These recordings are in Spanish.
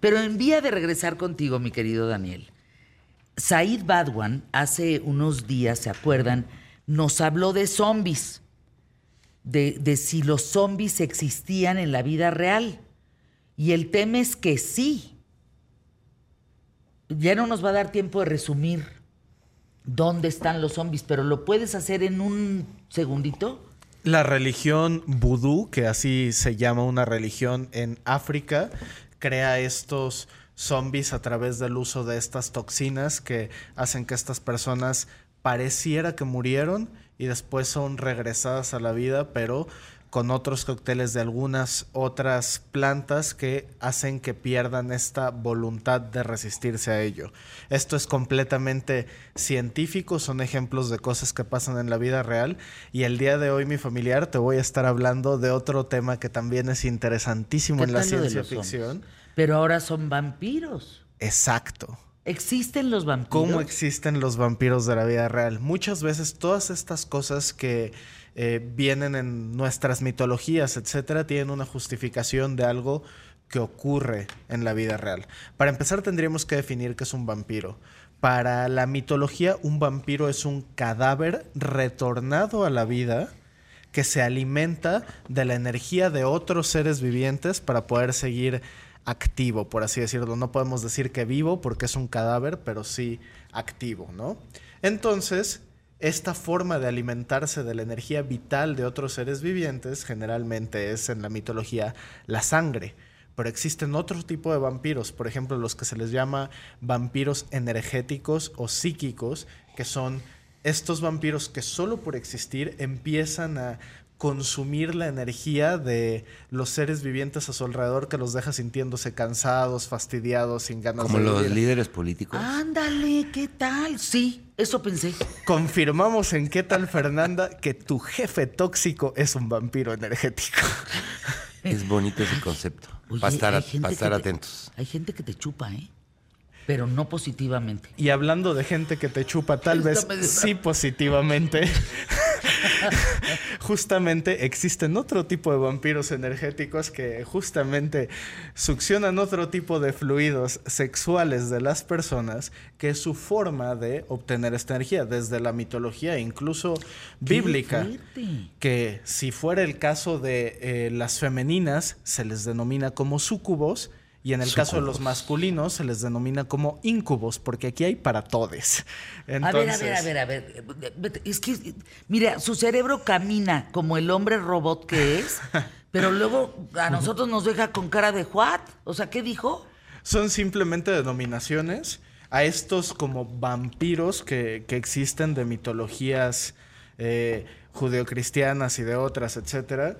Pero en vía de regresar contigo, mi querido Daniel, Said Badwan hace unos días, ¿se acuerdan? Nos habló de zombies, de, si los zombies existían en la vida real. Y el tema es que sí. Ya no nos va a dar tiempo de resumir dónde están los zombies, pero lo puedes hacer en un segundito. La religión vudú, que así se llama una religión en África, crea estos zombies a través del uso de estas toxinas que hacen que estas personas pareciera que murieron y después son regresadas a la vida, pero con otros cócteles de algunas otras plantas que hacen que pierdan esta voluntad de resistirse a ello. Esto es completamente científico, son ejemplos de cosas que pasan en la vida real y el día de hoy mi familiar te voy a estar hablando de otro tema que también es interesantísimo en la ciencia ficción. Pero ahora son vampiros. Exacto. ¿Existen los vampiros? ¿Cómo existen los vampiros de la vida real? Muchas veces todas estas cosas que eh, vienen en nuestras mitologías, etcétera, tienen una justificación de algo que ocurre en la vida real. Para empezar, tendríamos que definir qué es un vampiro. Para la mitología, un vampiro es un cadáver retornado a la vida que se alimenta de la energía de otros seres vivientes para poder seguir activo, por así decirlo. No podemos decir que vivo porque es un cadáver, pero sí activo, ¿no? Entonces, esta forma de alimentarse de la energía vital de otros seres vivientes generalmente es en la mitología la sangre. Pero existen otro tipo de vampiros, por ejemplo los que se les llama vampiros energéticos o psíquicos, que son estos vampiros que solo por existir empiezan a consumir la energía de los seres vivientes a su alrededor que los deja sintiéndose cansados, fastidiados, sin ganas Como de los vivir. líderes políticos. Ándale, ¿qué tal? Sí, eso pensé. Confirmamos en qué tal Fernanda que tu jefe tóxico es un vampiro energético. Es bonito ese concepto. Oye, para estar, para te- atentos. Hay gente que te chupa, ¿eh? Pero no positivamente. Y hablando de gente que te chupa, tal vez sí positivamente. justamente existen otro tipo de vampiros energéticos que justamente succionan otro tipo de fluidos sexuales de las personas, que es su forma de obtener esta energía, desde la mitología, incluso bíblica. Que si fuera el caso de eh, las femeninas, se les denomina como súcubos. Y en el caso de los masculinos se les denomina como íncubos, porque aquí hay para todes. A ver, a ver, a ver, a ver. Es que, mira, su cerebro camina como el hombre robot que es, pero luego a nosotros nos deja con cara de what? O sea, ¿qué dijo? Son simplemente denominaciones a estos como vampiros que, que existen de mitologías eh, judeocristianas y de otras, etcétera.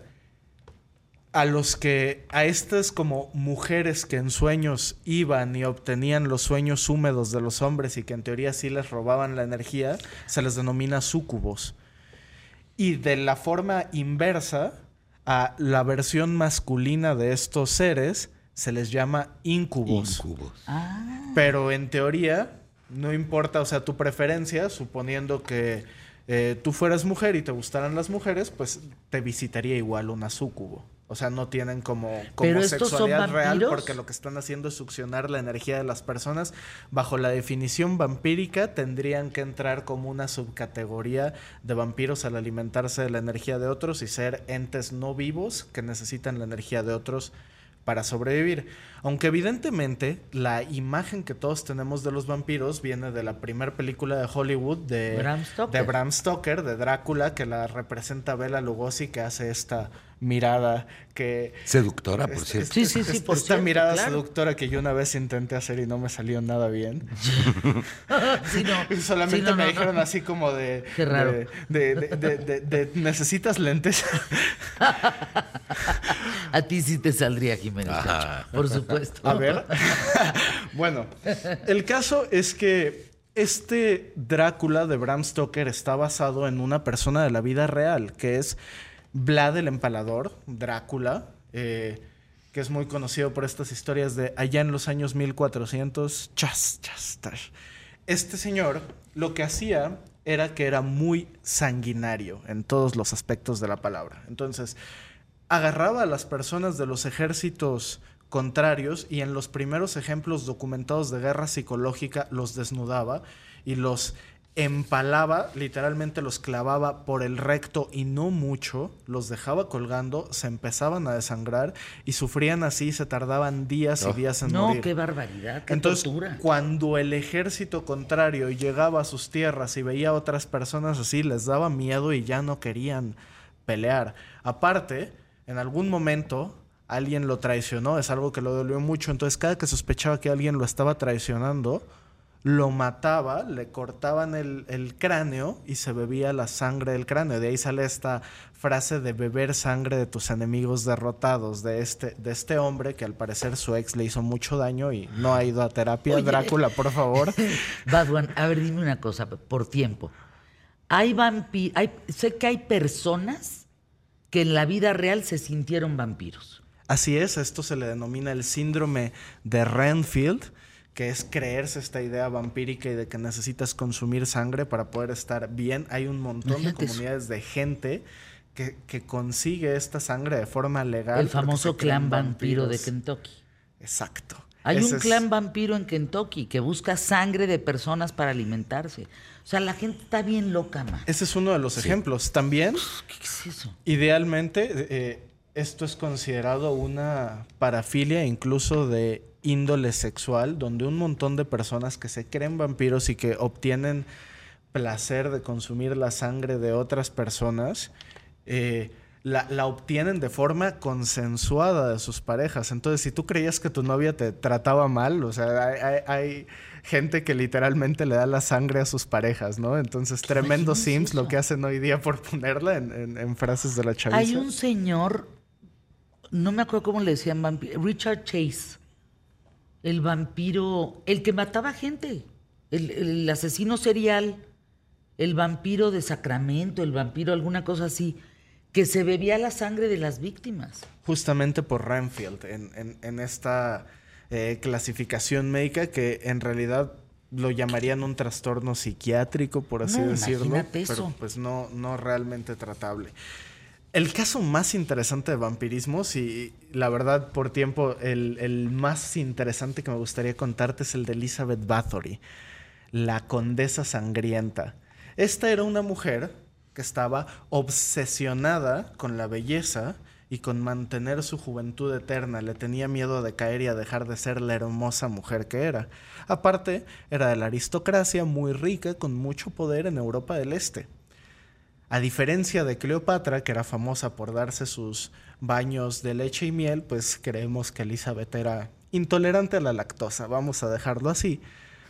A los que, a estas como mujeres que en sueños iban y obtenían los sueños húmedos de los hombres y que en teoría sí les robaban la energía, se les denomina súcubos. Y de la forma inversa, a la versión masculina de estos seres se les llama incubos. Incubos. Pero en teoría, no importa, o sea, tu preferencia, suponiendo que eh, tú fueras mujer y te gustaran las mujeres, pues te visitaría igual una súcubo. O sea, no tienen como, como ¿Pero estos son sexualidad real porque lo que están haciendo es succionar la energía de las personas. Bajo la definición vampírica tendrían que entrar como una subcategoría de vampiros al alimentarse de la energía de otros y ser entes no vivos que necesitan la energía de otros para sobrevivir. Aunque evidentemente la imagen que todos tenemos de los vampiros viene de la primera película de Hollywood de Bram Stoker. de Bram Stoker, de Drácula, que la representa Bela Lugosi, que hace esta mirada que... Seductora, por es- cierto. Sí, sí, sí, por Esta cierto, mirada claro. seductora que yo una vez intenté hacer y no me salió nada bien. Sí, no. Solamente Sí, no, me no, dijeron no. así como de... Qué raro. De, de- de- de- de- ¿Necesitas lentes? A ti sí te saldría, Jiménez. Por supuesto. A ver. bueno, el caso es que este Drácula de Bram Stoker está basado en una persona de la vida real, que es Vlad el Empalador, Drácula, eh, que es muy conocido por estas historias de allá en los años 1400. Chas, chas, tash. Este señor lo que hacía era que era muy sanguinario en todos los aspectos de la palabra. Entonces, agarraba a las personas de los ejércitos contrarios y en los primeros ejemplos documentados de guerra psicológica los desnudaba y los empalaba, literalmente los clavaba por el recto y no mucho, los dejaba colgando, se empezaban a desangrar y sufrían así, se tardaban días y Oh. días en No, morir. qué barbaridad, qué Entonces, tortura. cuando el ejército contrario llegaba a sus tierras y veía a otras personas así, les daba miedo y ya no querían pelear. Aparte, en algún momento alguien lo traicionó, es algo que lo dolió mucho, entonces cada que sospechaba que alguien lo estaba traicionando, lo mataba, le cortaban el, el cráneo y se bebía la sangre del cráneo. De ahí sale esta frase de beber sangre de tus enemigos derrotados, de este, de este hombre que al parecer su ex le hizo mucho daño y no ha ido a terapia. Oye. Drácula, por favor. Badwan, a ver, dime una cosa, por tiempo. Hay vampiros, sé que hay personas que en la vida real se sintieron vampiros. Así es, esto se le denomina el síndrome de Renfield, que es creerse esta idea vampírica y de que necesitas consumir sangre para poder estar bien. Hay un montón de eso. comunidades de gente que, que consigue esta sangre de forma legal. El famoso clan vampiro de. Kentucky. Exacto. Hay Ese un es- clan vampiro en Kentucky que busca sangre de personas para alimentarse. O sea, la gente está bien loca, man. Ese es uno de los ejemplos. También, ¿Qué es eso? idealmente, eh, esto es considerado una parafilia incluso de índole sexual, donde un montón de personas que se creen vampiros y que obtienen placer de consumir la sangre de otras personas, eh, la, la obtienen de forma consensuada de sus parejas. Entonces, si tú creías que tu novia te trataba mal, o sea, hay, hay- hay gente que literalmente le da la sangre a sus parejas, ¿no? Entonces, tremendo Sims lo que hacen hoy día por ponerla en, en- en frases de la chaviza. Hay un señor, no me acuerdo cómo le decían vampiro, Richard Chase, el vampiro, el que mataba gente, el, el asesino serial, el vampiro de Sacramento, el vampiro, alguna cosa así, que se bebía la sangre de las víctimas. justamente por Renfield en, en- en esta eh, clasificación médica que en realidad lo llamarían un trastorno psiquiátrico, por así No, decirlo, pero eso. pues no, no realmente tratable. El caso más interesante de vampirismo, si la verdad por tiempo el, el más interesante que me gustaría contarte es el de Elizabeth Bathory, la condesa sangrienta. Esta era una mujer que estaba obsesionada con la belleza y con mantener su juventud eterna. Le tenía miedo de caer y a dejar de ser la hermosa mujer que era. Aparte, era de la aristocracia muy rica, con mucho poder en Europa del Este. A diferencia de Cleopatra, que era famosa por darse sus baños de leche y miel, pues creemos que Elizabeth era intolerante a la lactosa, vamos a dejarlo así.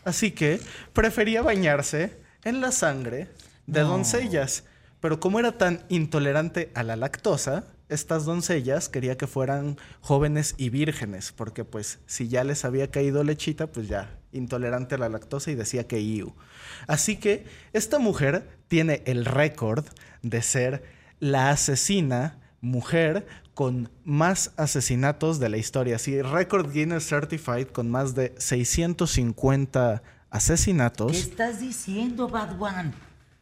Así que prefería bañarse en la sangre de No. doncellas. Pero como era tan intolerante a la lactosa, estas doncellas quería que fueran jóvenes y vírgenes, porque pues si ya les había caído lechita, pues ya intolerante a la lactosa y decía que iu. Así que esta mujer tiene el récord de ser la asesina mujer con más asesinatos de la historia. Así, récord Guinness Certified con más de 650 ¿Qué asesinatos. estás diciendo, Bad One?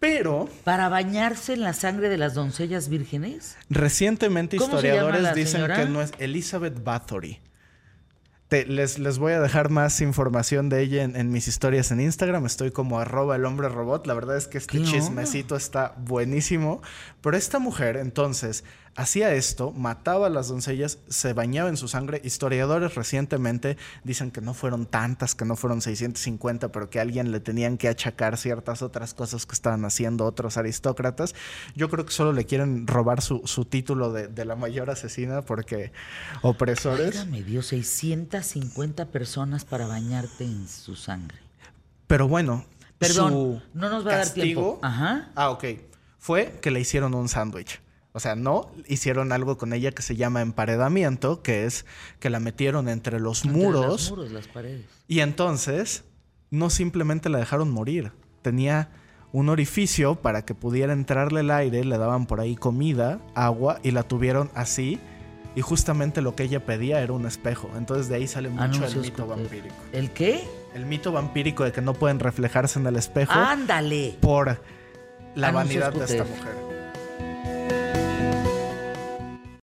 Pero ¿Para bañarse en la sangre de las doncellas vírgenes? Recientemente ¿Cómo se llama historiadores dicen señora? que no es Elizabeth Bathory. Te- les, les voy a dejar más información de ella en, en mis historias en Instagram. Estoy como arroba el hombre robot. La verdad es que este chismecito está buenísimo. Pero esta mujer entonces hacía esto, mataba a las doncellas, se bañaba en su sangre. Historiadores recientemente dicen que no fueron tantas, que no fueron 650, pero que a alguien le tenían que achacar ciertas otras cosas que estaban haciendo otros aristócratas. Yo creo que solo le quieren robar su, su título de, de la mayor asesina porque opresores. me dio 650 personas para bañarte en su sangre. Pero bueno, Perdón, su no nos va a dar castigo- tiempo. Ajá. Ah, ok. Fue que le hicieron un sándwich. O sea, no hicieron algo con ella que se llama emparedamiento, que es que la metieron entre los Entre muros Los muros, las paredes. y entonces no simplemente la dejaron morir. Tenía un orificio para que pudiera entrarle el aire, le daban por ahí comida, agua y la tuvieron así. Y justamente lo que ella pedía era un espejo. Entonces de ahí sale mucho el mito vampírico. ¿El qué? El mito vampírico de que no pueden reflejarse en el espejo Ándale. por la Anuncios vanidad de esta mujer.